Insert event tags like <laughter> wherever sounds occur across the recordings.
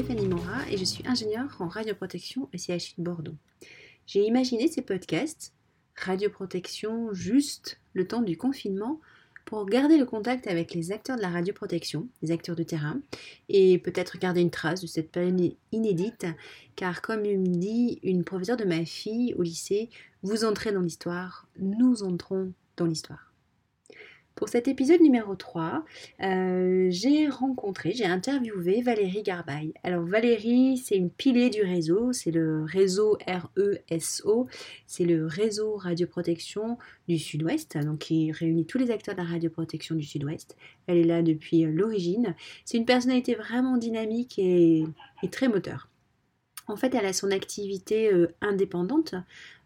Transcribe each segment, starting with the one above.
Stéphanie Mora et je suis ingénieure en radioprotection au CHU de Bordeaux. J'ai imaginé ces podcasts, radioprotection juste le temps du confinement, pour garder le contact avec les acteurs de la radioprotection, les acteurs de terrain, et peut-être garder une trace de cette période inédite, car comme me dit une professeure de ma fille au lycée, vous entrez dans l'histoire, nous entrons dans l'histoire. Pour cet épisode numéro 3, euh, j'ai rencontré, j'ai interviewé Valérie Garbaille. Alors Valérie, c'est une pilier du réseau, c'est le réseau RESO, c'est le réseau radioprotection du Sud-Ouest, donc qui réunit tous les acteurs de la radioprotection du Sud-Ouest. Elle est là depuis euh, l'origine. C'est une personnalité vraiment dynamique et, et très moteur. En fait, elle a son activité euh, indépendante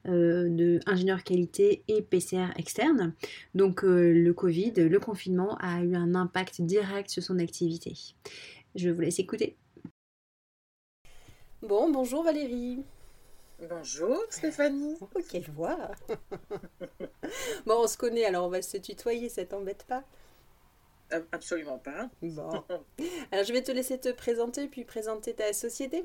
euh, de ingénieur qualité et PCR externe. Donc euh, le Covid, le confinement a eu un impact direct sur son activité. Je vous laisse écouter. Bon, bonjour Valérie. Bonjour Stéphanie. Oh, quelle voix <laughs> Bon, on se connaît, alors on va se tutoyer, ça t'embête pas? Absolument pas. Bon. <laughs> Alors je vais te laisser te présenter puis présenter ta société.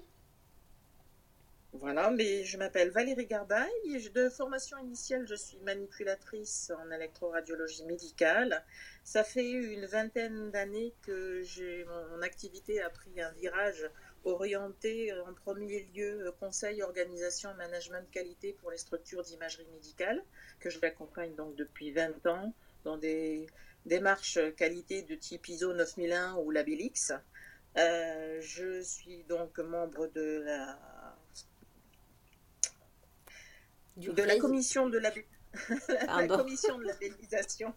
Voilà, mais je m'appelle Valérie Garbaille. De formation initiale, je suis manipulatrice en électroradiologie médicale. Ça fait une vingtaine d'années que mon activité a pris un virage orienté en premier lieu conseil, organisation, management qualité pour les structures d'imagerie médicale, que je l'accompagne donc depuis 20 ans dans des démarches qualité de type ISO 9001 ou Labelix. Euh, je suis donc membre de la de la commission de <laughs> la, la commission de labellisation,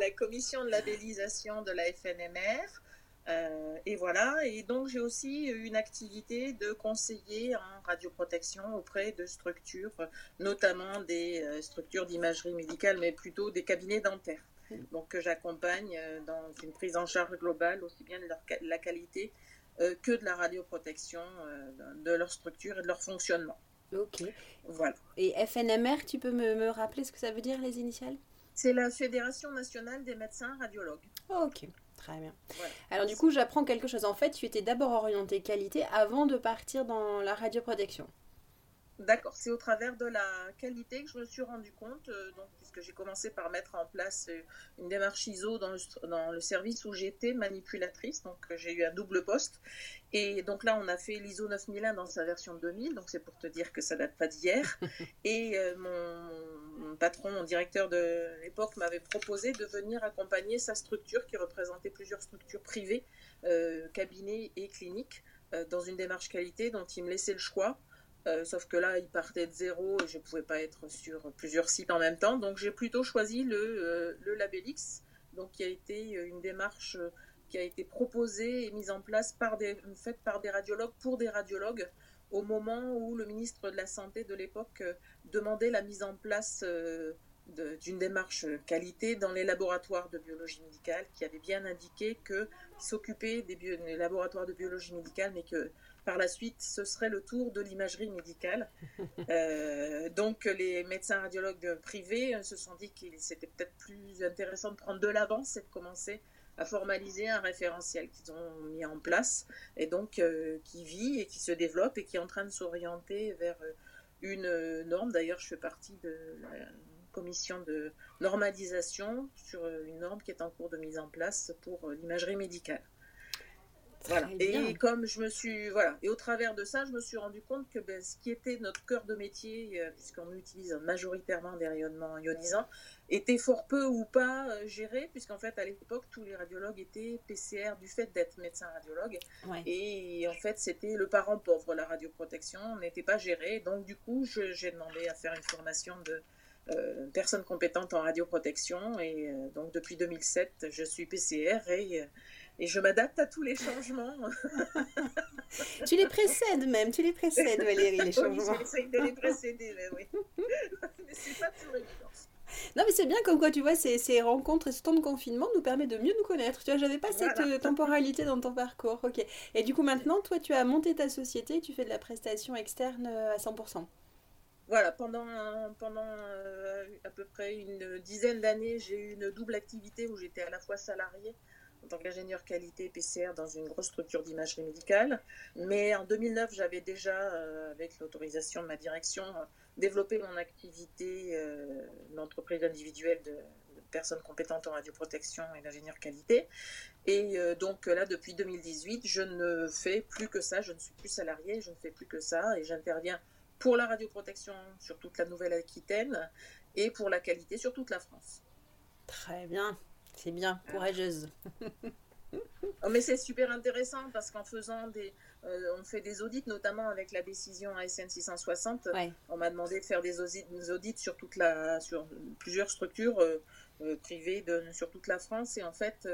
la commission de labellisation de la FNMR. Euh, et voilà, et donc j'ai aussi une activité de conseiller en radioprotection auprès de structures, notamment des euh, structures d'imagerie médicale, mais plutôt des cabinets dentaires. Donc que j'accompagne euh, dans une prise en charge globale, aussi bien de, leur, la qualité que de la radioprotection de leur structure et de leur fonctionnement. Ok. Voilà. Et FNMR, tu peux me, rappeler ce que ça veut dire, les initiales? C'est la Fédération nationale des médecins radiologues. ok, très bien. Alors du coup, j'apprends quelque chose. En fait, tu étais d'abord orienté qualité avant de partir dans la radioprotection. D'accord, c'est au travers de la qualité que je me suis rendu compte, euh, donc, j'ai commencé par mettre en place euh, une démarche ISO dans le, dans le service où j'étais manipulatrice, donc euh, j'ai eu un double poste. Et donc là, on a fait l'ISO 9001 dans sa version 2000, donc c'est pour te dire que ça date pas d'hier. <laughs> Et mon, patron, mon directeur de l'époque m'avait proposé de venir accompagner sa structure qui représentait plusieurs structures privées, cabinets et cliniques, dans une démarche qualité dont il me laissait le choix. Euh, sauf que là, il partait de zéro et je ne pouvais pas être sur plusieurs sites en même temps. Donc j'ai plutôt choisi le, euh, le Labelix, donc qui a été une démarche euh, qui a été proposée et mise en place par des, faite par des radiologues pour des radiologues au moment où le ministre de la Santé de l'époque demandait la mise en place d'une démarche qualité dans les laboratoires de biologie médicale qui avait bien indiqué que s'occuper des, laboratoires de biologie médicale mais que par la suite, ce serait le tour de l'imagerie médicale. <laughs> Euh, donc, les médecins radiologues privés se sont dit qu'il c'était peut-être plus intéressant de prendre de l'avance et de commencer à formaliser un référentiel qu'ils ont mis en place et donc euh, qui vit et qui se développe et qui est en train de s'orienter vers une norme. D'ailleurs, je fais partie de la commission de normalisation sur une norme qui est en cours de mise en place pour l'imagerie médicale. Voilà. Et comme je me suis, voilà, et au travers de ça, je me suis rendu compte que ben, ce qui était notre cœur de métier, euh, puisqu'on utilise majoritairement des rayonnements ionisants, était fort peu ou pas euh, géré, puisqu'en fait, à l'époque, tous les radiologues étaient PCR du fait d'être médecins radiologues. Et en fait, c'était le parent pauvre, la radioprotection n'était pas géré. Donc, du coup, j'ai demandé à faire une formation de euh, personnes compétentes en radioprotection. Et donc, depuis 2007, je suis PCR et et je m'adapte à tous les changements. <laughs> tu les précèdes même, tu les précèdes Valérie, les <laughs> changements. Oui, j'essaie de les précéder, mais oui. <laughs> mais c'est pas toujours évident. Non, mais c'est bien comme quoi, tu vois, ces, ces, rencontres et ce temps de confinement nous permet de mieux nous connaître. Tu vois, j'avais pas cette euh, temporalité dans ton parcours. Ok. Et du coup, maintenant, toi, tu as monté ta société, tu fais de la prestation externe euh, à 100%. Voilà, pendant, pendant euh, à peu près une dizaine d'années, j'ai eu une double activité où j'étais à la fois salariée en tant qu'ingénieur qualité PCR dans une grosse structure d'imagerie médicale. Mais en 2009, j'avais déjà, avec l'autorisation de ma direction, développé mon activité d'entreprise individuelle de, personnes compétentes en radioprotection et d'ingénieur qualité. Et euh, donc là, depuis 2018, je ne fais plus que ça, je ne suis plus salarié, je ne fais plus que ça, et j'interviens pour la radioprotection sur toute la Nouvelle-Aquitaine et pour la qualité sur toute la France. Très bien, c'est bien, courageuse. <laughs> Oh, mais c'est super intéressant parce qu'en faisant des, euh, on fait des audits, notamment avec la décision ASN 660. On m'a demandé de faire des audits, sur toute la, sur plusieurs structures euh, euh, privées de, sur toute la France, et en fait,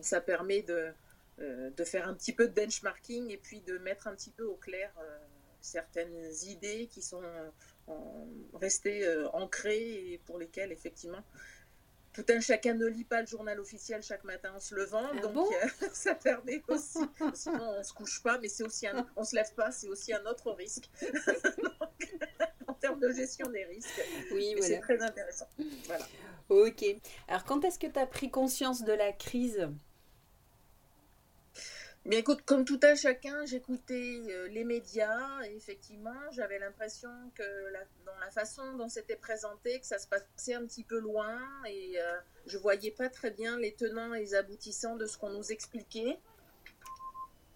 ça permet de, de faire un petit peu de benchmarking et puis de mettre un petit peu au clair certaines idées qui sont restées ancrées et pour lesquelles effectivement tout un chacun ne lit pas le journal officiel chaque matin en se levant, ah donc euh, <laughs> ça permet aussi. Sinon, on se couche pas, mais c'est aussi un, on se lève pas, c'est aussi un autre risque. <laughs> en termes de gestion des risques. Oui, C'est très intéressant. Voilà. Ok. Alors, quand est-ce que tu as pris conscience de la crise? Mais écoute, comme tout un chacun, j'écoutais euh, les médias et effectivement, j'avais l'impression que dans la façon dont c'était présenté, que ça se passait un petit peu loin et euh, je voyais pas très bien les tenants et les aboutissants de ce qu'on nous expliquait.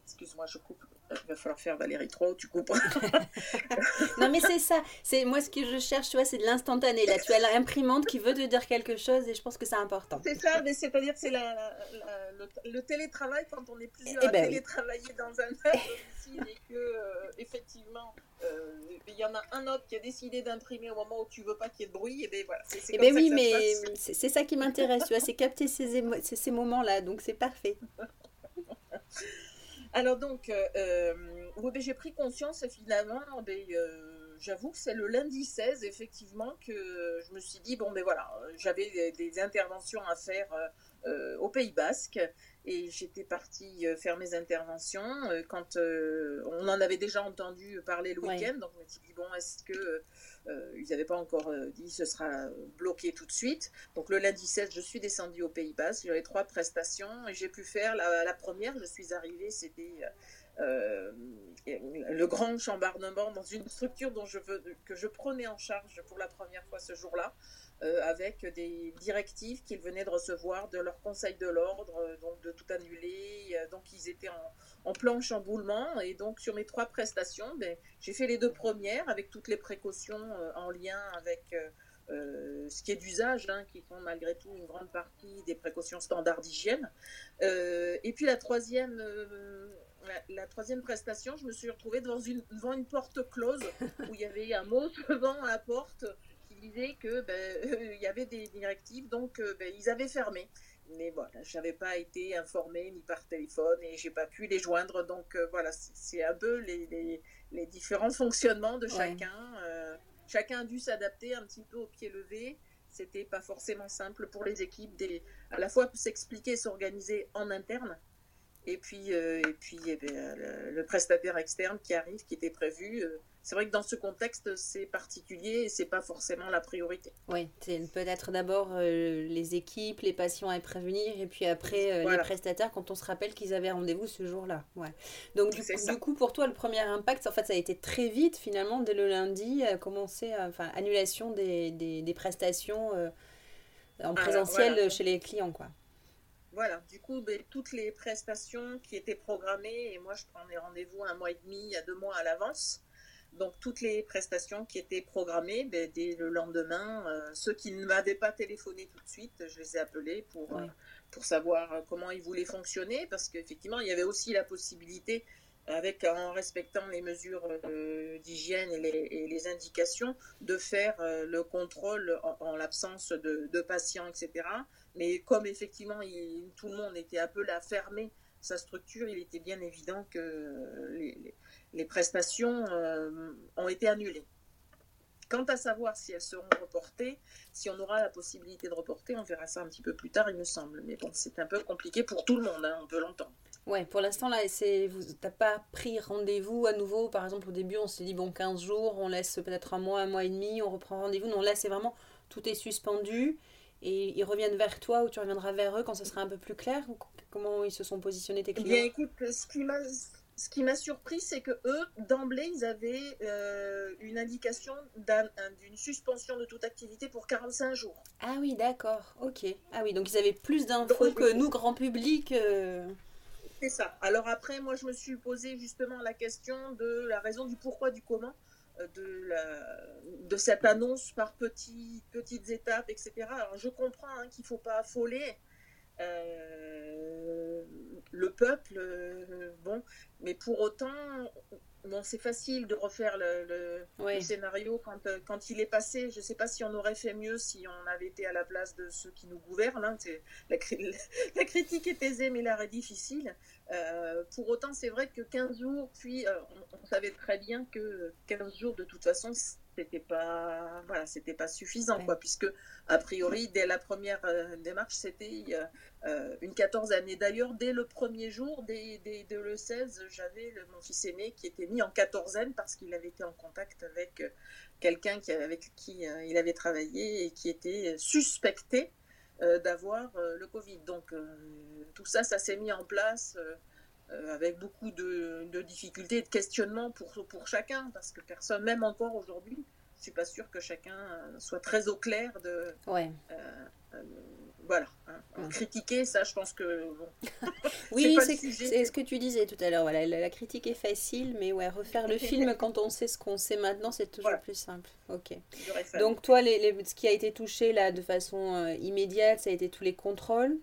Excuse-moi, je coupe il va falloir faire Valérie 3 tu comprends <laughs> non, mais c'est ça. C'est Moi, ce que je cherche, tu vois, c'est de l'instantané. Là, tu as l'imprimante qui veut te dire quelque chose et je pense que c'est important. C'est ça, mais c'est-à-dire que c'est la, le, télétravail quand on est plusieurs eh à ben télétravailler dans un domicile et que, euh, effectivement, euh, il y en a un autre qui a décidé d'imprimer au moment où tu veux pas qu'il y ait de bruit, et bien voilà. C'est, eh ben oui, mais c'est ça qui m'intéresse, tu vois, c'est capter ces, ces moments-là, donc c'est parfait. <laughs> Alors donc, euh, euh ben, j'ai pris conscience finalement, ben, euh, j'avoue que c'est le lundi 16 effectivement que je me suis dit, bon ben voilà, j'avais des, interventions à faire au Pays Basque et j'étais partie faire mes interventions quand on en avait déjà entendu parler le week-end, donc je me suis dit, bon, est-ce que euh, ils n'avaient pas encore euh, dit ce sera bloqué tout de suite? Donc le lundi 16, je suis descendue au Pays Bas. J'avais trois prestations et j'ai pu faire la, première. Je suis arrivée, c'était euh, le grand chambardement dans une structure dont je veux, que je prenais en charge pour la première fois ce jour-là. Avec des directives qu'ils venaient de recevoir de leur conseil de l'ordre, donc de tout annuler. donc ils étaient en, en plan chamboulement. Et donc, sur mes trois prestations, ben, j'ai fait les deux premières avec toutes les précautions euh, en lien avec euh, euh, ce qui est d'usage, hein, qui font malgré tout une grande partie des précautions standards d'hygiène. et puis la troisième, la, troisième prestation, je me suis retrouvée devant une, devant une porte close où il y avait un mot <laughs> devant la porte disait que ben, <laughs> il y avait des directives, donc ben, ils avaient fermé mais voilà, je n'avais pas été informée ni par téléphone et j'ai pas pu les joindre. Donc euh, voilà, c'est un peu les, les, différents fonctionnements de chacun. Euh, chacun a dû s'adapter un petit peu au pied levé. C'était pas forcément simple pour les équipes, des, à la fois s'expliquer, s'organiser en interne, et puis, euh, et puis eh le, prestataire externe qui arrive, qui était prévu c'est vrai que dans ce contexte, c'est particulier et c'est pas forcément la priorité. Oui, c'est peut-être d'abord euh, les équipes, les patients à prévenir et puis après euh, les prestataires quand on se rappelle qu'ils avaient rendez-vous ce jour-là. Ouais. Donc du coup, pour toi, le premier impact, en fait, ça a été très vite finalement, dès le lundi, à commencer, enfin, annulation des, des, prestations euh, en présentiel chez les clients, quoi. Voilà, du coup, ben, toutes les prestations qui étaient programmées, et moi je prends des rendez-vous un mois et demi à deux mois à l'avance, donc toutes les prestations qui étaient programmées, ben, dès le lendemain, euh, ceux qui ne m'avaient pas téléphoné tout de suite, je les ai appelés pour, euh, pour savoir euh, comment ils voulaient fonctionner, parce qu'effectivement, il y avait aussi la possibilité, avec, en respectant les mesures d'hygiène et les, indications, de faire le contrôle en, l'absence de, patients, etc. Mais comme effectivement, tout le monde était un peu là fermé sa structure, il était bien évident que les prestations euh, ont été annulées. Quant à savoir si elles seront reportées, si on aura la possibilité de reporter, on verra ça un petit peu plus tard, il me semble. Mais bon, c'est un peu compliqué pour tout le monde, hein, on peut l'entendre. Ouais, pour l'instant, là, vous n'avez pas pris rendez-vous à nouveau. Par exemple, au début, on s'est dit, bon, 15 jours, on laisse peut-être un mois, un mois et demi, on reprend rendez-vous. Non, là, c'est vraiment, tout est suspendu. Et ils reviennent vers toi ou tu reviendras vers eux quand ce sera un peu plus clair ou Comment ils se sont positionnés tes eh clients Bien, écoute, ce qui m'a ce qui m'a surpris, c'est que eux, d'emblée, ils avaient euh, une indication d'une suspension de toute activité pour 45 jours. Ah oui, d'accord, ok. Ah oui, donc ils avaient plus d'infos que nous, grand public. Euh. C'est ça. Alors après, moi, je me suis posé justement la question de la raison du pourquoi, du comment de, la, de cette annonce par petites étapes, etc. Alors je comprends hein, qu'il ne faut pas affoler. Euh, le peuple, euh, bon, mais pour autant, bon, c'est facile de refaire le, scénario quand, euh, quand il est passé. Je ne sais pas si on aurait fait mieux si on avait été à la place de ceux qui nous gouvernent. Hein. La, <laughs> la, critique est aisée, mais l'art est difficile. pour autant, c'est vrai que 15 jours, puis on, savait très bien que 15 jours, de toute façon, c'était pas voilà c'était pas suffisant quoi puisque a priori dès la première euh, démarche c'était euh, une 14 années d'ailleurs dès le premier jour dès, dès, le 16 j'avais mon fils aîné qui était mis en quatorzaine parce qu'il avait été en contact avec euh, quelqu'un qui avec qui il avait travaillé et qui était suspecté d'avoir le Covid. Donc tout ça ça s'est mis en place euh, avec beaucoup de, difficultés et de questionnements pour, pour chacun, parce que personne, même encore aujourd'hui, je suis pas sûre que chacun soit très au clair de, ouais. Euh, euh, voilà. Hein. Critiquer, ça, je pense que. <laughs> oui, c'est ce que tu disais tout à l'heure. Voilà, la, critique est facile, mais ouais, refaire le film <laughs> quand on sait ce qu'on sait maintenant, c'est toujours plus simple. Ok. Donc, toi, les, ce qui a été touché là de façon euh, immédiate, ça a été tous les contrôles.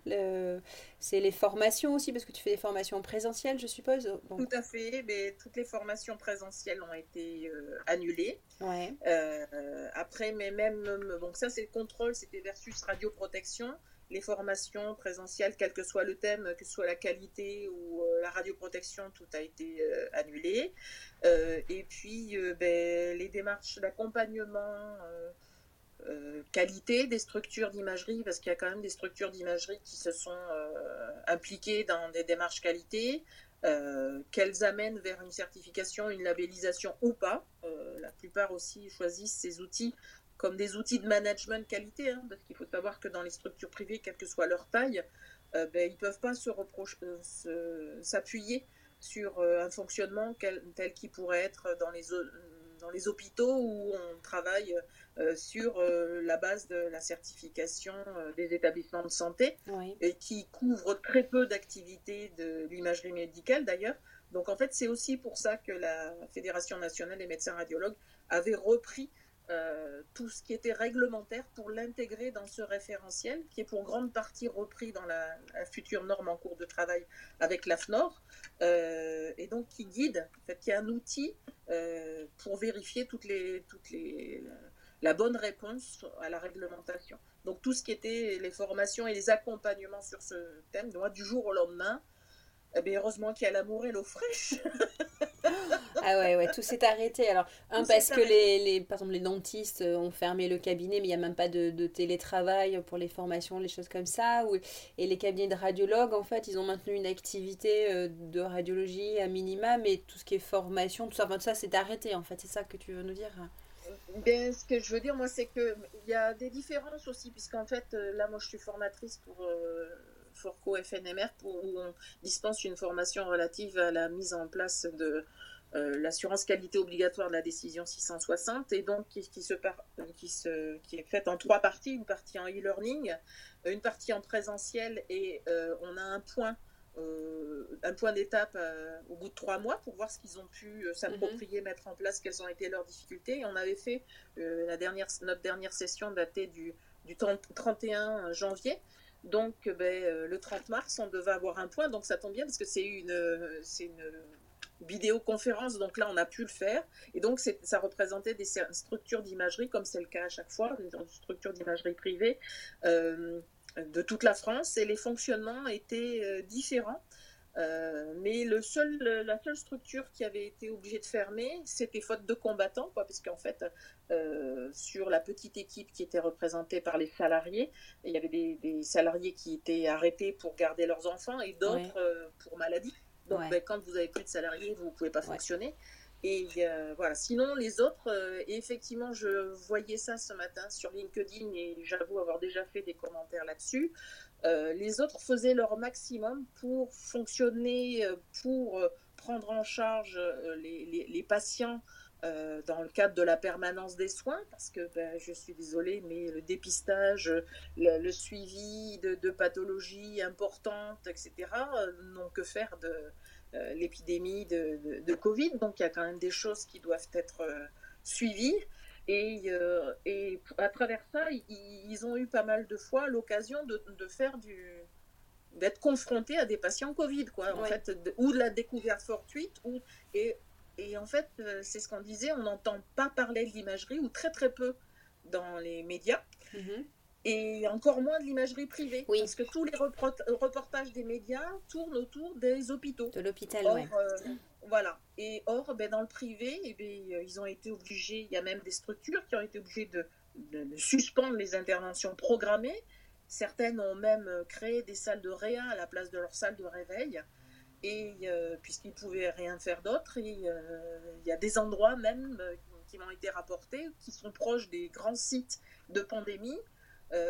C'est les formations aussi, parce que tu fais des formations présentielles, je suppose. Tout à fait. Mais toutes les formations présentielles ont été euh, annulées. Ouais. Euh, après, mais même. Donc, ça, c'est le contrôle, c'était versus radioprotection les formations présentielles, quel que soit le thème, que ce soit la qualité ou euh, la radioprotection, tout a été euh, annulé. Euh, et puis, ben, les démarches d'accompagnement, qualité des structures d'imagerie, parce qu'il y a quand même des structures d'imagerie qui se sont impliquées dans des démarches qualité, qu'elles amènent vers une certification, une labellisation ou pas. la plupart aussi choisissent ces outils comme des outils de management qualité, hein, parce qu'il faut savoir que dans les structures privées, quelle que soit leur taille, euh, ben, ils ne peuvent pas se euh, s'appuyer sur euh, un fonctionnement tel qu'il pourrait être dans les hôpitaux où on travaille sur la base de la certification des établissements de santé et qui couvre très peu d'activités de l'imagerie médicale d'ailleurs. Donc en fait, c'est aussi pour ça que la Fédération nationale des médecins radiologues avait repris euh, tout ce qui était réglementaire pour l'intégrer dans ce référentiel, qui est pour grande partie repris dans la, future norme en cours de travail avec l'AFNOR, euh, et donc qui guide, en fait, qui est un outil euh, pour vérifier toutes les, toutes les, la bonne réponse à la réglementation. Donc tout ce qui était les formations et les accompagnements sur ce thème, moi, du jour au lendemain, eh bien, heureusement qu'il y a l'amour et l'eau fraîche. <laughs> ah ouais, ouais, tout s'est arrêté. Alors, un, parce que les, les, par exemple, les dentistes ont fermé le cabinet, mais il n'y a même pas de, de, télétravail pour les formations, les choses comme ça. Ou, et les cabinets de radiologues, en fait, ils ont maintenu une activité euh, de radiologie à minima, mais tout ce qui est formation, tout ça, enfin, tout ça s'est arrêté, en fait. C'est ça que tu veux nous dire? Bien, ce que je veux dire, moi, c'est qu'il y a des différences aussi, puisqu'en fait, euh, là, moi, je suis formatrice pour Forco FNMR où on dispense une formation relative à la mise en place de euh, l'assurance qualité obligatoire de la décision 660 et donc qui, se qui, se, qui est faite en trois parties, une partie en e-learning, une partie en présentiel et euh, on a un point euh, un point d'étape au bout de trois mois pour voir ce qu'ils ont pu s'approprier, mhm. mettre en place, quelles ont été leurs difficultés. Et on avait fait la dernière, notre dernière session datée du, du 31 janvier. Donc, ben, euh, le 30 mars, on devait avoir un point. Donc, ça tombe bien parce que c'est une, c'est une vidéoconférence. Donc là, on a pu le faire. Et donc, ça représentait des structures d'imagerie, comme c'est le cas à chaque fois, des structures d'imagerie privée euh, de toute la France. Et les fonctionnements étaient euh, différents. Euh, mais le seul, la seule structure qui avait été obligée de fermer, c'était faute de combattants, quoi, parce qu'en fait, euh, sur la petite équipe qui était représentée par les salariés, il y avait des, salariés qui étaient arrêtés pour garder leurs enfants et d'autres euh, pour maladie. Donc, ben, quand vous avez plus de salariés, vous ne pouvez pas fonctionner. Et voilà. Sinon, les autres, effectivement, je voyais ça ce matin sur LinkedIn et j'avoue avoir déjà fait des commentaires là-dessus. les autres faisaient leur maximum pour fonctionner, pour prendre en charge les, patients euh, dans le cadre de la permanence des soins, parce que ben, je suis désolée, mais le dépistage, le, suivi de, pathologies importantes, etc., euh, n'ont que faire de euh, l'épidémie de, de, Covid. Donc il y a quand même des choses qui doivent être suivies. Et, et, à travers ça, ils, ont eu pas mal de fois l'occasion de, faire du d'être confrontés à des patients Covid, quoi, en fait, ou de la découverte fortuite, ou, et et en fait, euh, c'est ce qu'on disait, on n'entend pas parler de l'imagerie, ou très très peu dans les médias. Mhm. Et encore moins de l'imagerie privée. Oui. Parce que tous les reportages des médias tournent autour des hôpitaux. De l'hôpital, oui. Euh, voilà. Et or, ben, dans le privé, eh ben, ils ont été obligés, il y a même des structures qui ont été obligées de, de suspendre les interventions programmées. Certaines ont même créé des salles de réa à la place de leurs salles de réveil et euh, puisqu'ils ne pouvaient rien faire d'autre. Euh, il y a des endroits même euh, qui m'ont été rapportés qui sont proches des grands sites de pandémie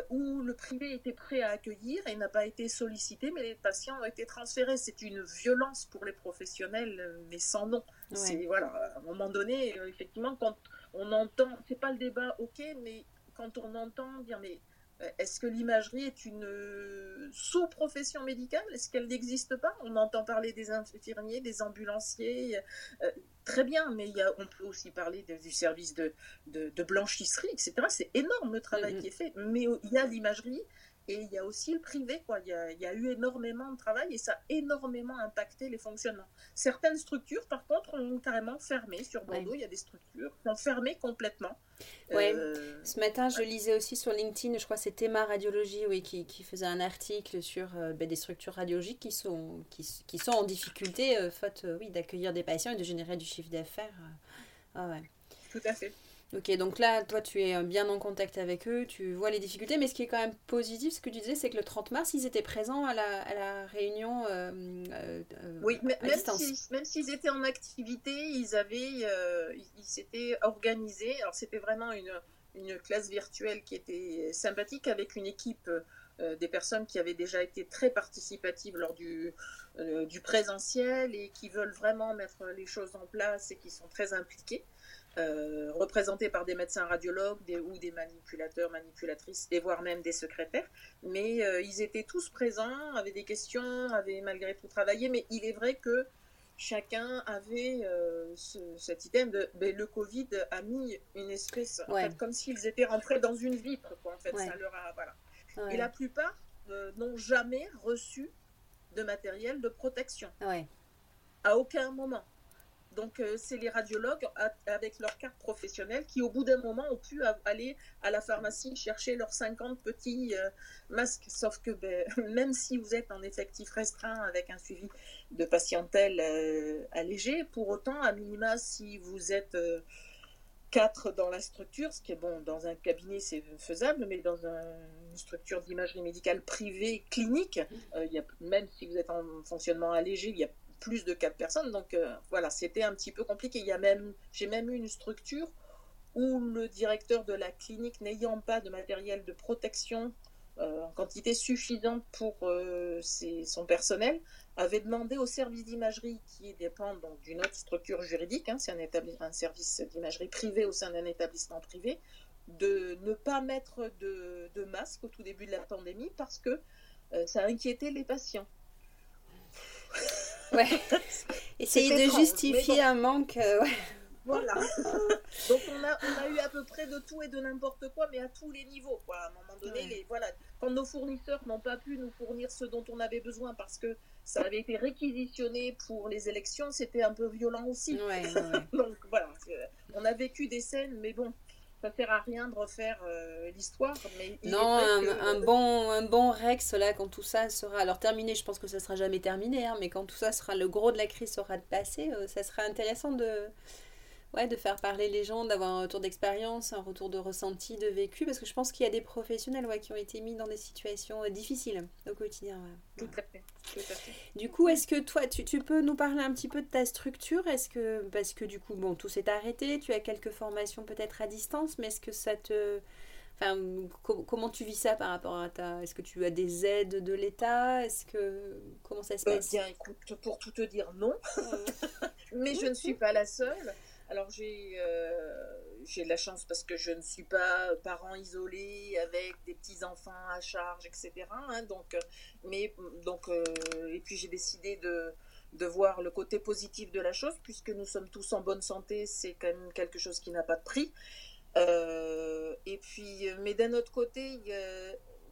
où le privé était prêt à accueillir et n'a pas été sollicité, mais les patients ont été transférés. C'est une violence pour les professionnels, mais sans nom. C'est voilà, à un moment donné, effectivement, quand on entend, c'est pas le débat, ok, mais quand on entend dire mais euh, est-ce que l'imagerie est une euh, sous-profession médicale? Est-ce qu'elle n'existe pas? On entend parler des infirmiers, des ambulanciers. Euh, très bien, mais il y a, on peut aussi parler du service de, de, blanchisserie, etc. C'est énorme le travail mm-hmm. qui est fait. Mais il y a l'imagerie et il y a aussi le privé, quoi. Il y, a, eu énormément de travail et ça a énormément impacté les fonctionnements. Certaines structures, par contre, ont carrément fermé. Sur Bordeaux, il y a des structures qui ont fermé complètement. Ouais. Euh, Ce matin, je lisais aussi sur LinkedIn, je crois que c'est Théma Radiologie, oui, qui, qui, faisait un article sur euh, ben, des structures radiologiques qui sont, qui, qui sont en difficulté, euh, faute oui, d'accueillir des patients et de générer du chiffre d'affaires. Ah ouais. Tout à fait. Ok, donc là, toi, tu es bien en contact avec eux, tu vois les difficultés, mais ce qui est quand même positif, ce que tu disais, c'est que le 30 mars, ils étaient présents à la, à la réunion euh, euh, euh Oui, même même s'ils étaient en activité, ils avaient, euh, ils s'étaient organisés. Alors, c'était vraiment une, une classe virtuelle qui était sympathique avec une équipe des personnes qui avaient déjà été très participatives lors du, du présentiel et qui veulent vraiment mettre les choses en place et qui sont très impliquées. Euh, représentés par des médecins radiologues des, ou des manipulateurs, manipulatrices, et voire même des secrétaires. Mais euh, ils étaient tous présents, avaient des questions, avaient malgré tout travaillé. Mais il est vrai que chacun avait euh, cet item de ben, le Covid a mis une espèce, comme s'ils étaient rentrés dans une vitre. Quoi, en fait, ça leur a, voilà. Et la plupart n'ont jamais reçu de matériel de protection. À aucun moment. Donc, euh, c'est les radiologues avec leur carte professionnelle qui, au bout d'un moment, ont pu aller à la pharmacie chercher leurs 50 petits euh, masques. Sauf que ben, <laughs> même si vous êtes en effectif restreint avec un suivi de patientèle euh, allégé, pour autant, à minima, si vous êtes quatre dans la structure, ce qui est bon, dans un cabinet c'est faisable, mais dans une structure d'imagerie médicale privée clinique, même si vous êtes en fonctionnement allégé, il y a plus de quatre personnes. Donc euh, voilà, c'était un petit peu compliqué. Il y a même, j'ai même eu une structure où le directeur de la clinique, n'ayant pas de matériel de protection euh, en quantité suffisante pour euh, son personnel, avait demandé au service d'imagerie qui dépend donc d'une autre structure juridique, hein, c'est un, service d'imagerie privé au sein d'un établissement privé, de ne pas mettre de, de, masque au tout début de la pandémie parce que ça inquiétait les patients. Ouais. <laughs> Essayer de justifier un manque. Euh, voilà. <laughs> Donc on a, on a eu à peu près de tout et de n'importe quoi, mais à tous les niveaux. Quoi. À un moment donné, les, voilà, quand nos fournisseurs n'ont pas pu nous fournir ce dont on avait besoin parce que ça avait été réquisitionné pour les élections, c'était un peu violent aussi. <laughs> Donc voilà, on a vécu des scènes, mais bon, ça sert à rien de refaire euh, l'histoire. Mais non, un, bon, un bon Rex, là, quand tout ça sera. Alors, terminé, je pense que ça sera jamais terminé, hein, mais quand tout ça sera. Le gros de la crise sera passé, euh, ça sera intéressant de. Ouais, de faire parler les gens, d'avoir un retour d'expérience, un retour de ressenti, de vécu, parce que je pense qu'il y a des professionnels ouais, qui ont été mis dans des situations euh, difficiles au quotidien. Tout, à fait, Du coup, est-ce que toi, tu, tu, peux nous parler un petit peu de ta structure? Est-ce que, parce que du coup, bon, tout s'est arrêté, tu as quelques formations peut-être à distance, mais est-ce que ça te... Enfin, comment tu vis ça par rapport à ta... Est-ce que tu as des aides de l'État? Est-ce que... Comment ça se euh, passe? Bien, écoute, pour tout te dire, non. <laughs> mais je ne suis pas la seule. Alors j'ai euh, j'ai de la chance parce que je ne suis pas parent isolé avec des petits enfants à charge, etc. Hein, donc, euh, euh, et puis j'ai décidé de de voir le côté positif de la chose puisque nous sommes tous en bonne santé, c'est quand même quelque chose qui n'a pas de prix. et puis, mais d'un autre côté,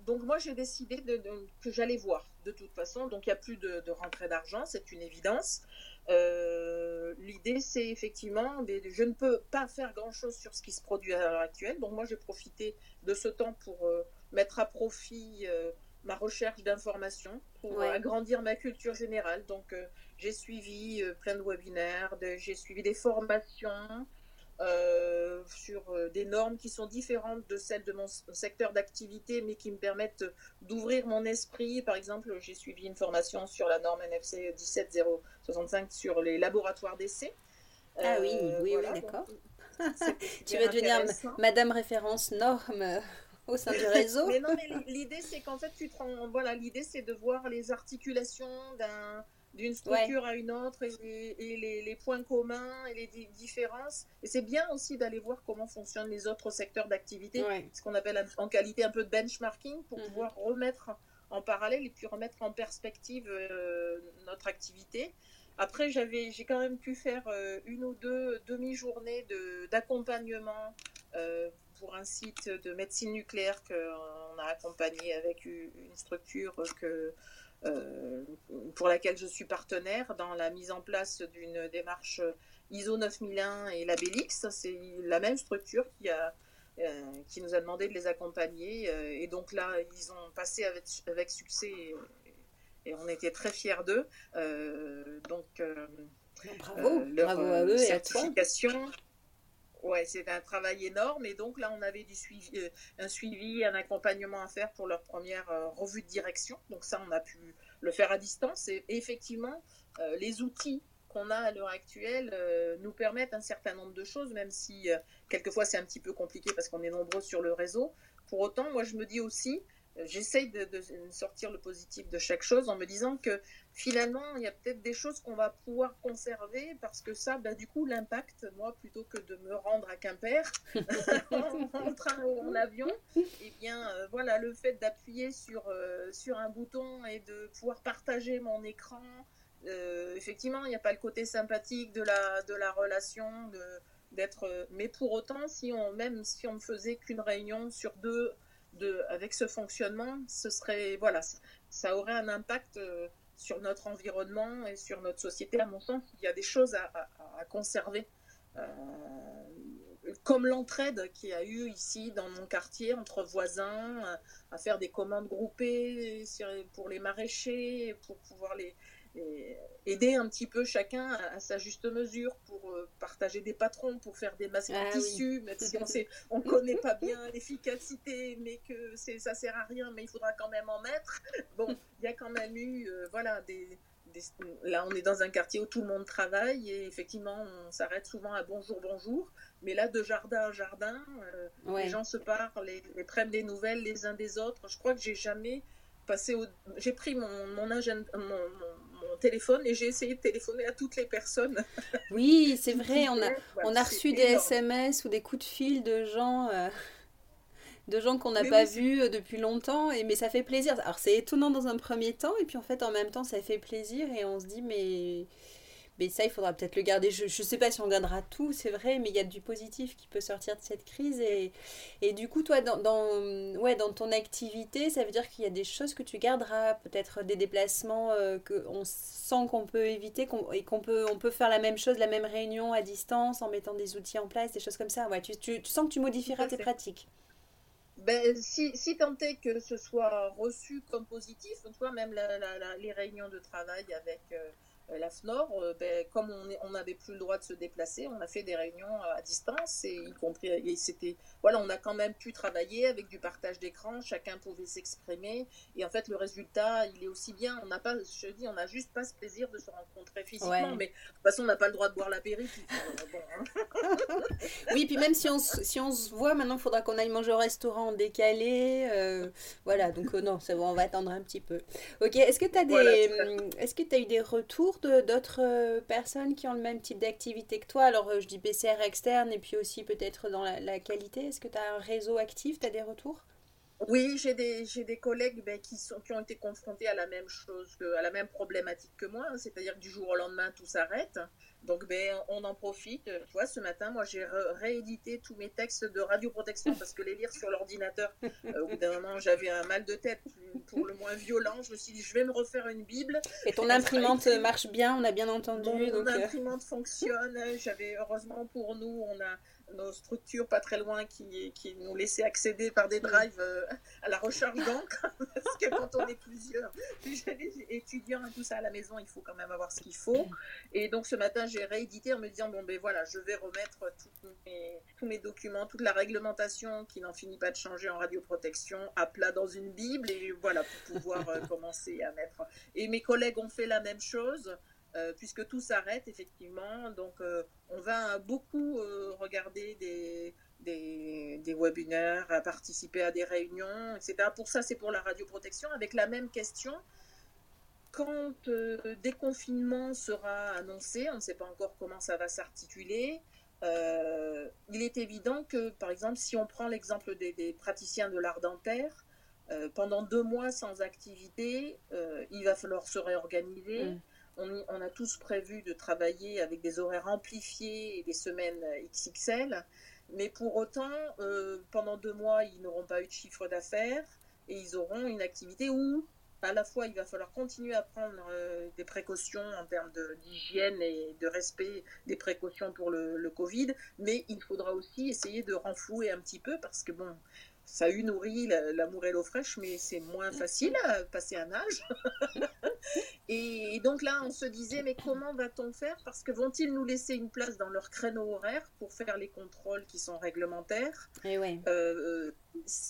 donc moi j'ai décidé de, que j'allais voir de toute façon. Donc il n'y a plus de, de rentrée d'argent, c'est une évidence. Euh, l'idée, c'est effectivement, je ne peux pas faire grand-chose sur ce qui se produit à l'heure actuelle. Donc moi, j'ai profité de ce temps pour euh, mettre à profit euh, ma recherche d'informations, pour agrandir ma culture générale. Donc j'ai suivi plein de webinaires, j'ai suivi des formations. Euh, sur euh, des normes qui sont différentes de celles de mon secteur d'activité, mais qui me permettent d'ouvrir mon esprit. Par exemple, j'ai suivi une formation sur la norme NFC 17065 sur les laboratoires d'essai. Ah oui, euh, oui, oui, d'accord. <laughs> tu vas devenir Madame référence norme au sein du réseau. mais non, mais l'idée c'est qu'en fait, tu te rends, voilà, l'idée c'est de voir les articulations d'un d'une structure à une autre et, les, les, points communs et les différences. Et c'est bien aussi d'aller voir comment fonctionnent les autres secteurs d'activité, ce qu'on appelle en qualité un peu de benchmarking pour mhm. pouvoir remettre en parallèle et puis remettre en perspective euh, notre activité. Après, j'avais, j'ai quand même pu faire euh, une ou deux demi-journées d'accompagnement euh, pour un site de médecine nucléaire qu'on a accompagné avec une structure que pour laquelle je suis partenaire dans la mise en place d'une démarche ISO 9001 et Labellix. C'est la même structure qui, a, euh, qui nous a demandé de les accompagner. Euh, et donc là, ils ont passé avec, avec succès et, on était très fiers d'eux. donc, bravo, bravo à eux et à toi. Ouais, c'est un travail énorme. Et donc là, on avait du suivi, euh, un suivi, un accompagnement à faire pour leur première euh, revue de direction. Donc ça, on a pu le faire à distance. Et, effectivement, euh, les outils qu'on a à l'heure actuelle nous permettent un certain nombre de choses, même si quelquefois c'est un petit peu compliqué parce qu'on est nombreux sur le réseau. Pour autant, moi, je me dis aussi, j'essaye de, sortir le positif de chaque chose en me disant que finalement, il y a peut-être des choses qu'on va pouvoir conserver parce que ça, bah, du coup, l'impact, moi, plutôt que de me rendre à Quimper <laughs> en, train ou en avion, eh bien, euh, voilà, le fait d'appuyer sur, euh, sur un bouton et de pouvoir partager mon écran, euh, effectivement, il n'y a pas le côté sympathique de la, de la relation, d'être. Mais pour autant, si on, même si on ne faisait qu'une réunion sur deux, avec ce fonctionnement, ce serait voilà, ça, aurait un impact euh, sur notre environnement et sur notre société. À mon sens, il y a des choses à, conserver, euh, comme l'entraide qu'il y a eu ici dans mon quartier entre voisins, à faire des commandes groupées pour les maraîchers, pour pouvoir les, aider un petit peu chacun à, sa juste mesure pour euh, partager des patrons, pour faire des masques en ah tissu, même si on ne connaît pas bien <laughs> l'efficacité, mais que ça sert à rien, mais il faudra quand même en mettre. Bon, il y a quand même eu, euh, voilà, des, là on est dans un quartier où tout le monde travaille et effectivement on s'arrête souvent à bonjour, bonjour. Mais là, de jardin à jardin, euh, les gens se parlent, et, prennent des nouvelles les uns des autres. Je crois que j'ai jamais passé au... J'ai pris mon, mon, agenda, mon téléphone et j'ai essayé de téléphoner à toutes les personnes. <laughs> Oui, c'est vrai, on a, on a reçu des SMS ou des coups de fil de gens. Euh, de gens qu'on n'a pas vus euh, depuis longtemps, et, mais ça fait plaisir. Alors c'est étonnant dans un premier temps, et puis en fait en même temps ça fait plaisir, et on se dit mais mais ça, il faudra peut-être le garder. Je ne sais pas si on gardera tout, c'est vrai, mais il y a du positif qui peut sortir de cette crise. Et, et du coup, toi, dans, dans, ouais, dans ton activité, ça veut dire qu'il y a des choses que tu garderas, peut-être des déplacements euh, qu'on sent qu'on peut éviter et qu'on peut, on peut faire la même chose, la même réunion à distance en mettant des outils en place, des choses comme ça. Ouais, tu, tu, tu sens que tu modifieras tes pratiques. Ben, si, si tant est que ce soit reçu comme positif, tu vois, même la, la, les réunions de travail avec... Euh, la FNOR, euh, ben, comme on n'avait plus le droit de se déplacer, on a fait des réunions à distance et y compris, et c'était, voilà, on a quand même pu travailler avec du partage d'écran, chacun pouvait s'exprimer et en fait le résultat, il est aussi bien. On n'a pas, je dis, on n'a juste pas ce plaisir de se rencontrer physiquement, mais de toute façon on n'a pas le droit de boire l'apéritif. Bon, hein. <laughs> oui, puis même si on, si on se voit, maintenant il faudra qu'on aille manger au restaurant décalé, euh, voilà, donc non, bon, on va attendre un petit peu. Ok, est-ce que tu as des, est-ce que tu as eu des retours d'autres euh, personnes qui ont le même type d'activité que toi. Alors, euh, je dis PCR externe et puis aussi peut-être dans la, qualité. Est-ce que tu as un réseau actif? Tu as des retours? Oui, j'ai des, des collègues ben, qui, sont, qui ont été confrontés à la même chose, à la même problématique que moi, hein. c'est-à-dire que du jour au lendemain, tout s'arrête. Donc, ben, on en profite. Tu vois, ce matin, moi, j'ai réédité tous mes textes de radioprotection parce que les lire sur l'ordinateur, euh, au bout d'un moment, j'avais un mal de tête pour le moins violent. Je me suis dit, je vais me refaire une Bible. Et ton imprimante marche bien, on a bien entendu. Mon, donc... Euh. imprimante fonctionne. J'avais, heureusement pour nous, on a nos structures pas très loin qui, qui nous laissaient accéder par des drives euh, à la recharge d'encre. <laughs> parce que quand on est plusieurs, étudiants et tout ça à la maison, il faut quand même avoir ce qu'il faut. Et donc ce matin, j'ai réédité en me disant bon, ben voilà, je vais remettre tous mes documents, toute la réglementation qui n'en finit pas de changer en radioprotection à plat dans une Bible. Et voilà, pour pouvoir euh, <laughs> commencer à mettre. Et mes collègues ont fait la même chose. Euh, puisque tout s'arrête effectivement. Donc euh, on va beaucoup euh, regarder des, des, webinaires, participer à des réunions, etc. Pour ça, c'est pour la radioprotection, avec la même question. Quand le déconfinement sera annoncé, on ne sait pas encore comment ça va s'articuler. il est évident que, par exemple, si on prend l'exemple des, praticiens de l'art dentaire, pendant deux mois sans activité, il va falloir se réorganiser. Mm on, a tous prévu de travailler avec des horaires amplifiés et des semaines XXL, mais pour autant, euh, pendant deux mois, ils n'auront pas eu de chiffre d'affaires et ils auront une activité où à la fois il va falloir continuer à prendre euh, des précautions en termes d'hygiène et de respect des précautions pour le, le, Covid, mais il faudra aussi essayer de renflouer un petit peu parce que bon, ça a eu nourri l'amour et l'eau fraîche, mais c'est moins facile à passer un âge. <laughs> et donc là, on se disait, mais comment va-t-on faire? Parce que vont-ils nous laisser une place dans leur créneau horaire pour faire les contrôles qui sont réglementaires? Et eh ouais. Euh,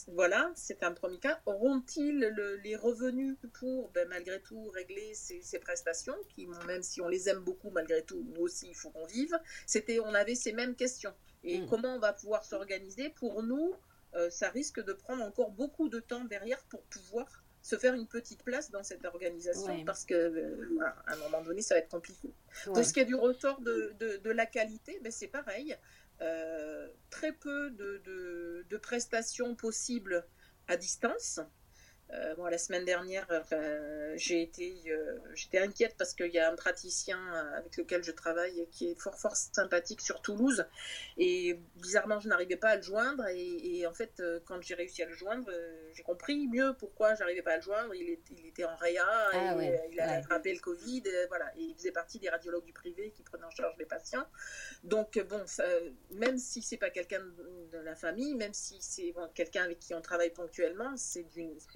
voilà, c'est un premier cas. Auront-ils les revenus pour, ben, malgré tout, régler ces, prestations, qui, même si on les aime beaucoup, malgré tout, nous aussi, il faut qu'on vive? C'était, on avait ces mêmes questions. Et hmm. comment on va pouvoir s'organiser pour nous euh, ça risque de prendre encore beaucoup de temps derrière pour pouvoir se faire une petite place dans cette organisation parce que euh, à un moment donné ça va être compliqué. Pour ce qui est du ressort de, de, la qualité, ben, c'est pareil. Euh, très peu de, de, prestations possibles à distance. Euh, la semaine dernière, j'ai été, euh, j'étais inquiète parce qu'il y a un praticien avec lequel je travaille qui est fort fort sympathique sur Toulouse et bizarrement je n'arrivais pas à le joindre et, en fait euh, quand j'ai réussi à le joindre, j'ai compris mieux pourquoi j'arrivais pas à le joindre. Il, était en réa, ah et, il a attrapé le Covid, voilà, et il faisait partie des radiologues du privé qui prenaient en charge les patients. Donc bon, même si c'est pas quelqu'un de la famille, même si c'est quelqu'un avec qui on travaille ponctuellement, c'est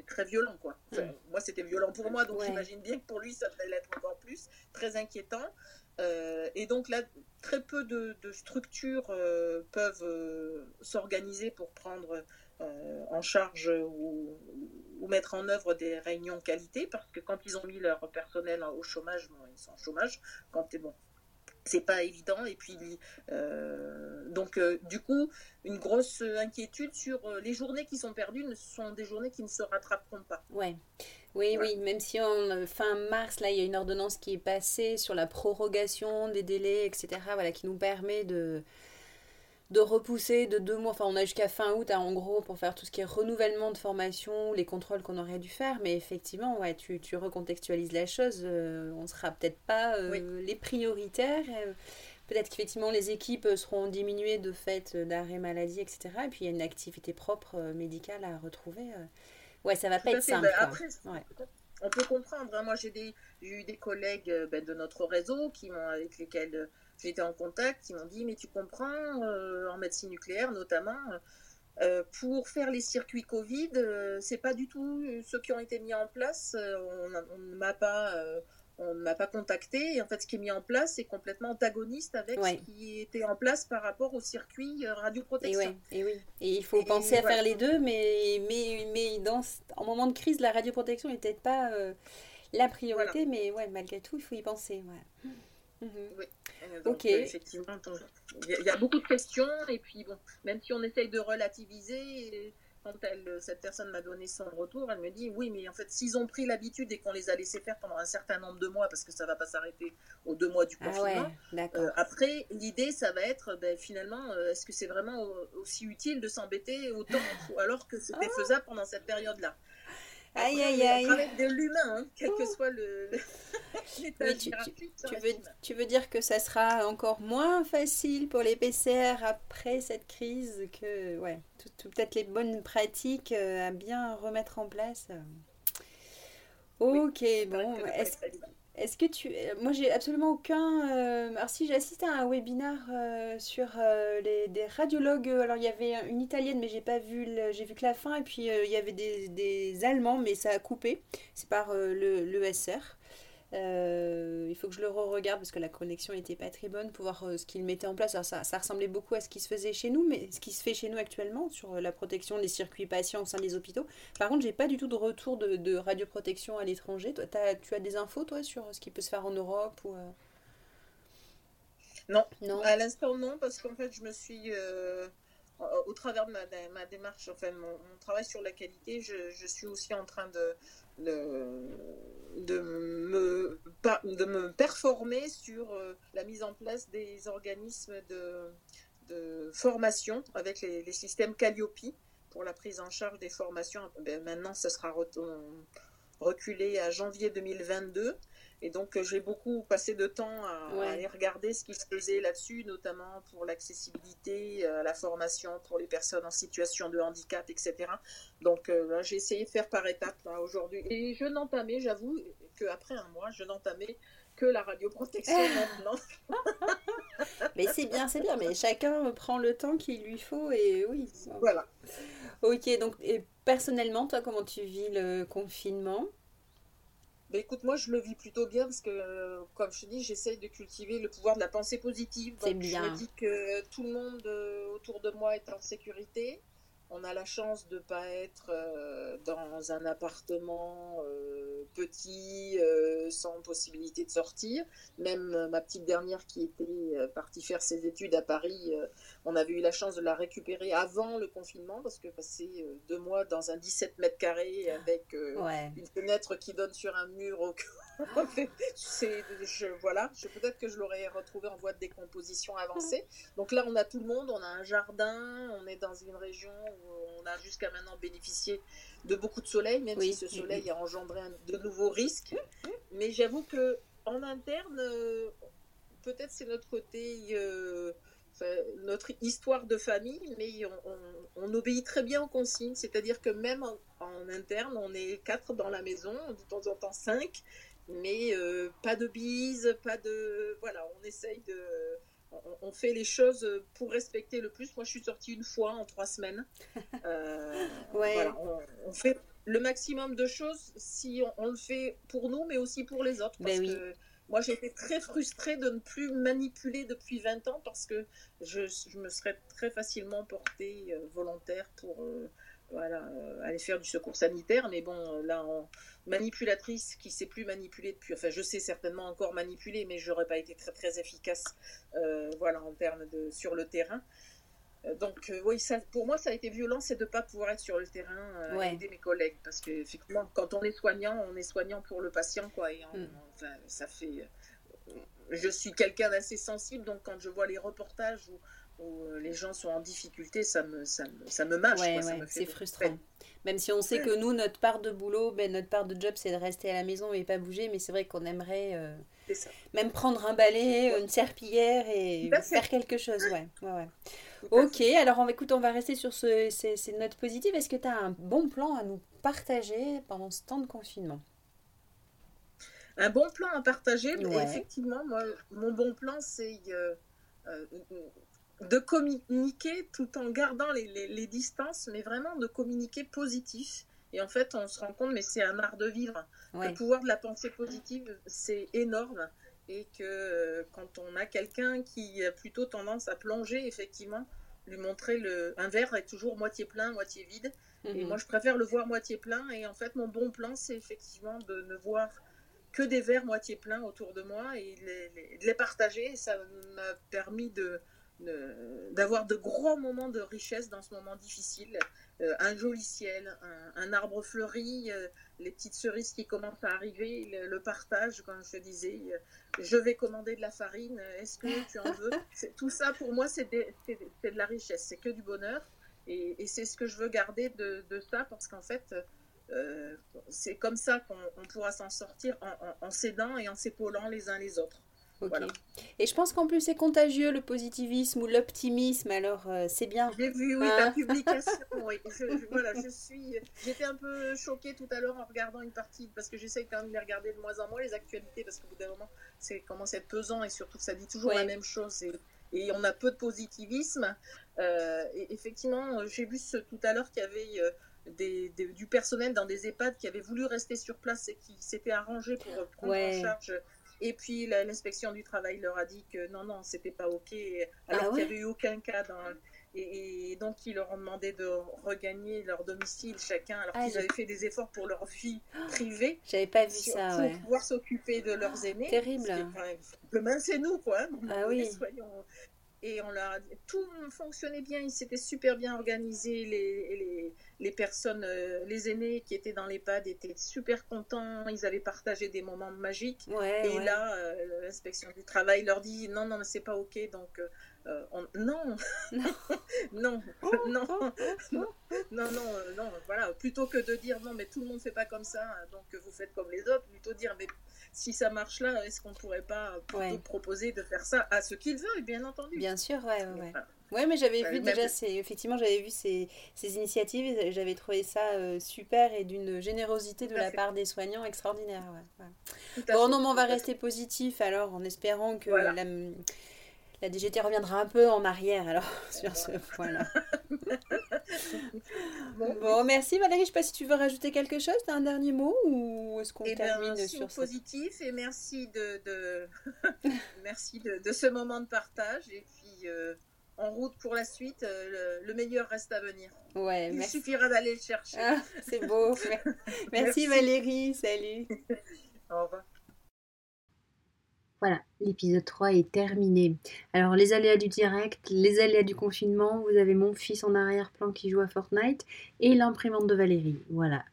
très violent, quoi. Mm. Moi, c'était violent pour moi, donc j'imagine bien que pour lui, ça devait l'être encore plus, très inquiétant. Euh, et donc là, très peu de, structures euh, peuvent euh, s'organiser pour prendre en charge ou, mettre en œuvre des réunions qualité, parce que quand ils ont mis leur personnel au chômage, ils sont au chômage, quand bon, c'est pas évident et puis donc euh, du coup une grosse inquiétude sur euh, les journées qui sont perdues ne sont des journées qui ne se rattraperont pas ouais oui oui même si en fin mars là il y a une ordonnance qui est passée sur la prorogation des délais etc voilà qui nous permet de de repousser de deux mois. Enfin, on a jusqu'à fin août, hein, en gros, pour faire tout ce qui est renouvellement de formation, les contrôles qu'on aurait dû faire. Mais effectivement, ouais, tu, tu recontextualises la chose. Euh, on sera peut-être pas euh, les prioritaires. Euh, peut-être qu'effectivement, les équipes seront diminuées de fait d'arrêt maladie, etc. Et puis, il y a une activité propre médicale à retrouver. Ouais, ça va pas être simple. Ben, on peut comprendre. Hein. Moi, j'ai eu des collègues ben, de notre réseau qui avec lesquels j'étais en contact, ils m'ont dit mais tu comprends, euh, en médecine nucléaire notamment, euh, pour faire les circuits Covid, euh, c'est pas du tout ceux qui ont été mis en place. on, ne m'a pas on ne m'a pas contacté. Et en fait, ce qui est mis en place est complètement antagoniste avec ce qui était en place par rapport au circuit euh, radioprotection. Et, et oui, et il faut penser à faire les deux, mais, mais, mais dans, en moment de crise, la radioprotection n'est peut-être pas euh, la priorité, mais ouais, malgré tout, il faut y penser. Mhm. Oui. ok. effectivement, il y, a beaucoup de questions, et puis bon, même si on essaye de relativiser, quand elle, cette personne m'a donné son retour, elle me dit oui, mais en fait, s'ils ont pris l'habitude et qu'on les a laissés faire pendant un certain nombre de mois, parce que ça va pas s'arrêter aux deux mois du ah confinement, euh, après, l'idée, ça va être ben, finalement, euh, est-ce que c'est vraiment aussi utile de s'embêter autant, <laughs> alors que c'était ah. faisable pendant cette période-là? Aïe, aïe, aïe. de l'humain, hein, quel que soit le, <laughs> tu, tu, veux, tu veux dire que ça sera encore moins facile pour les PCR après cette crise que, ouais, peut-être les bonnes pratiques euh, à bien remettre en place. Ok, bon. Est-ce est-ce que tu... Euh, moi, j'ai absolument aucun... Euh, alors, si j'ai assisté à un webinaire euh, sur les, des radiologues, alors il y avait une italienne, mais j'ai pas vu, j'ai vu que la fin, et puis il y avait des, des, allemands, mais ça a coupé. C'est par le, l'ESR. Euh, il faut que je le re-regarde parce que la connexion n'était pas très bonne pour voir euh, ce qu'il mettait en place. ça, ça, ressemblait beaucoup à ce qui se faisait chez nous, mais ce qui se fait chez nous actuellement sur la protection des circuits patients au sein des hôpitaux. Par contre, j'ai pas du tout de retour de, de radioprotection à l'étranger. Toi, tu as des infos, toi, sur ce qui peut se faire en Europe ou, euh? Non. non, à l'instant non, parce qu'en fait, je me suis au travers de ma, ma démarche, enfin mon, travail sur la qualité, je, je, suis aussi en train de, de, me, de me performer sur euh, la mise en place des organismes de, formation avec les, systèmes Calliope pour la prise en charge des formations. Ben, maintenant, ça sera reculé à janvier 2022. Et donc, euh, j'ai beaucoup passé de temps à, aller regarder ce qui se faisait là-dessus, notamment pour l'accessibilité euh, la formation pour les personnes en situation de handicap, etc. Donc, euh, j'ai essayé de faire par étapes aujourd'hui. Et je n'entamais, j'avoue, qu'après un mois, je n'entamais que la radioprotection <laughs> maintenant. <laughs> mais c'est bien, c'est bien. Mais chacun prend le temps qu'il lui faut et oui. Voilà. Ok, donc et personnellement, toi, comment tu vis le confinement? Bah, écoute, moi, je le vis plutôt bien parce que, comme je te dis, j'essaye de cultiver le pouvoir de la pensée positive. Donc, bien. je me dis que tout le monde euh, autour de moi est en sécurité. On a la chance de ne pas être euh, dans un appartement euh, petit, euh, sans possibilité de sortir. Même ma petite dernière qui était partie faire ses études à Paris, on avait eu la chance de la récupérer avant le confinement parce que passer deux mois dans un 17 mètres carrés avec une fenêtre qui donne sur un mur au <laughs> <laughs> c'est, je, voilà, je, peut-être que je l'aurais retrouvé en voie de décomposition avancée. Donc là, on a tout le monde, on a un jardin, on est dans une région où on a jusqu'à maintenant bénéficié de beaucoup de soleil, même si ce soleil a engendré de nouveaux risques. Mais j'avoue que en interne, euh, peut-être c'est notre côté. Euh, notre histoire de famille, mais on, obéit très bien aux consignes. C'est-à-dire que même en, en, interne, on est quatre dans la maison, de temps en temps cinq, mais euh, pas de bise, pas de... Voilà, on essaye de... On, fait les choses pour respecter le plus. Moi, je suis sortie une fois en trois semaines. <laughs> Euh, voilà, on, fait le maximum de choses si on, le fait pour nous, mais aussi pour les autres. Ben parce que moi, été très frustrée de ne plus manipuler depuis 20 ans parce que je, je me serais très facilement portée euh, volontaire pour voilà, euh, aller faire du secours sanitaire. Mais bon, euh, là, en manipulatrice qui sait plus manipuler depuis, enfin, je sais certainement encore manipuler, mais j'aurais pas été très très efficace, euh, voilà, en termes de sur le terrain. Donc oui, ça, pour moi, ça a été violent, c'est de ne pas pouvoir être sur le terrain, et aider mes collègues, parce qu'effectivement, quand on est soignant, on est soignant pour le patient, quoi. Et mm. enfin, ça fait. Je suis quelqu'un d'assez sensible, donc quand je vois les reportages où où euh, les gens sont en difficulté, ça me, ça me, ça me mâche. c'est frustrant. Même si on sait que nous, notre part de boulot, ben, notre part de job, c'est de rester à la maison et pas bouger, mais c'est vrai qu'on aimerait euh, même prendre un balai, une serpillière et faire quelque chose. Ouais, ouais, Ok, alors on, écoute, on va rester sur ce, ces, ces notes positives. Est-ce que tu as un bon plan à nous partager pendant ce temps de confinement? Un bon plan à partager, effectivement, moi, mon bon plan, c'est euh, de communiquer tout en gardant les, les, distances, mais vraiment de communiquer positif Et en fait, on se rend compte, mais c'est un art de vivre. Le pouvoir de la pensée positive, c'est énorme. Et que euh, quand on a quelqu'un qui a plutôt tendance à plonger, effectivement, lui montrer le... un verre est toujours moitié plein, moitié vide. Et mhm. moi, je préfère le voir moitié plein. Et en fait, mon bon plan, c'est effectivement de ne voir que des verres moitié pleins autour de moi et de les partager. Et ça m'a permis de, d'avoir de grands moments de richesse dans ce moment difficile. Euh, un joli ciel, un, arbre fleuri, euh, les petites cerises qui commencent à arriver, le, partage, comme je disais, euh, je vais commander de la farine, est-ce que tu en veux? <laughs> Tout ça, pour moi, c'est de, la richesse, c'est que du bonheur. Et, c'est ce que je veux garder de, ça, parce qu'en fait, c'est comme ça qu'on pourra s'en sortir en, en s'aidant et en s'épaulant les uns les autres. Et je pense qu'en plus c'est contagieux le positivisme ou l'optimisme, alors euh, c'est bien. J'ai vu, oui, ta hein publication. <laughs> oui. voilà, je suis. J'étais un peu choquée tout à l'heure en regardant une partie, parce que j'essaie quand même de les regarder de moins en moins les actualités, parce qu'au bout d'un moment, c'est commence à être pesant et surtout ça dit toujours la même chose. Et, et, on a peu de positivisme. Euh, et effectivement, j'ai vu ce, tout à l'heure qu'il y avait. Euh, des, du personnel dans des EHPAD qui avaient voulu rester sur place et qui s'étaient arrangés pour prendre en charge et puis l'inspection du travail leur a dit que non, non, c'était pas OK, alors ah qu'il n'y avait eu aucun cas dans. Et, donc, ils leur ont demandé de regagner leur domicile chacun, alors ah, qu'ils avaient fait des efforts pour leur vie <gasps> privée. J'avais pas vu ça. Pour pouvoir s'occuper de leurs aînés. Terrible. Le main, c'est nous, quoi. Ah oui. Soyons, et on l'a tout fonctionnait bien, ils s'étaient super bien organisés, les, les, les personnes, euh, les aînés qui étaient dans l'EHPAD étaient super contents, ils avaient partagé des moments magiques. et là, euh, l'inspection du travail leur dit non, non, mais c'est pas ok, donc euh, non, non, non, non, non, non, non, voilà, plutôt que de dire non, mais tout le monde fait pas comme ça, donc vous faites comme les autres, plutôt dire mais si ça marche là, est-ce qu'on pourrait pas proposer de faire ça à ce qu'ils veulent, bien entendu. Bien sûr, ouais, ouais. Ouais, mais j'avais vu déjà, c'est effectivement, j'avais vu ces, ces, initiatives et j'avais trouvé ça euh, super et d'une générosité de la part des soignants extraordinaire. Ouais, bon, non, mais on va rester positif alors en espérant que la, la DGT reviendra un peu en arrière alors <laughs> sur ce point-là. <laughs> bon, merci Valérie. Je ne sais pas si tu veux rajouter quelque chose, as un dernier mot ou est-ce qu'on eh ben, termine sur positif et merci de, de... <laughs> merci de, de, ce moment de partage et puis euh, en route pour la suite. Euh, le, meilleur reste à venir. Ouais, Il suffira d'aller le chercher. Ah, c'est beau. merci, Valérie. Salut. Au revoir. Voilà, l'épisode 3 est terminé. Alors, les aléas du direct, les aléas du confinement, vous avez mon fils en arrière-plan qui joue à Fortnite et l'imprimante de Valérie. Voilà.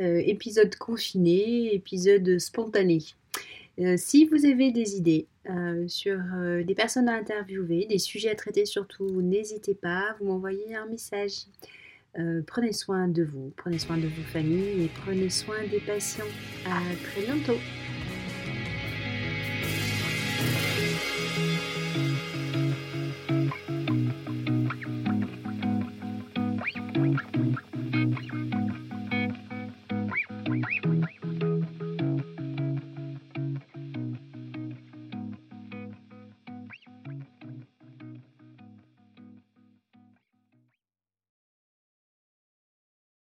Euh, épisode confiné, épisode spontané. Euh, si vous avez des idées euh, sur des personnes à interviewer, des sujets à traiter surtout, n'hésitez pas, vous m'envoyez un message. prenez soin de vous, prenez soin de vos familles et prenez soin des patients. À très bientôt.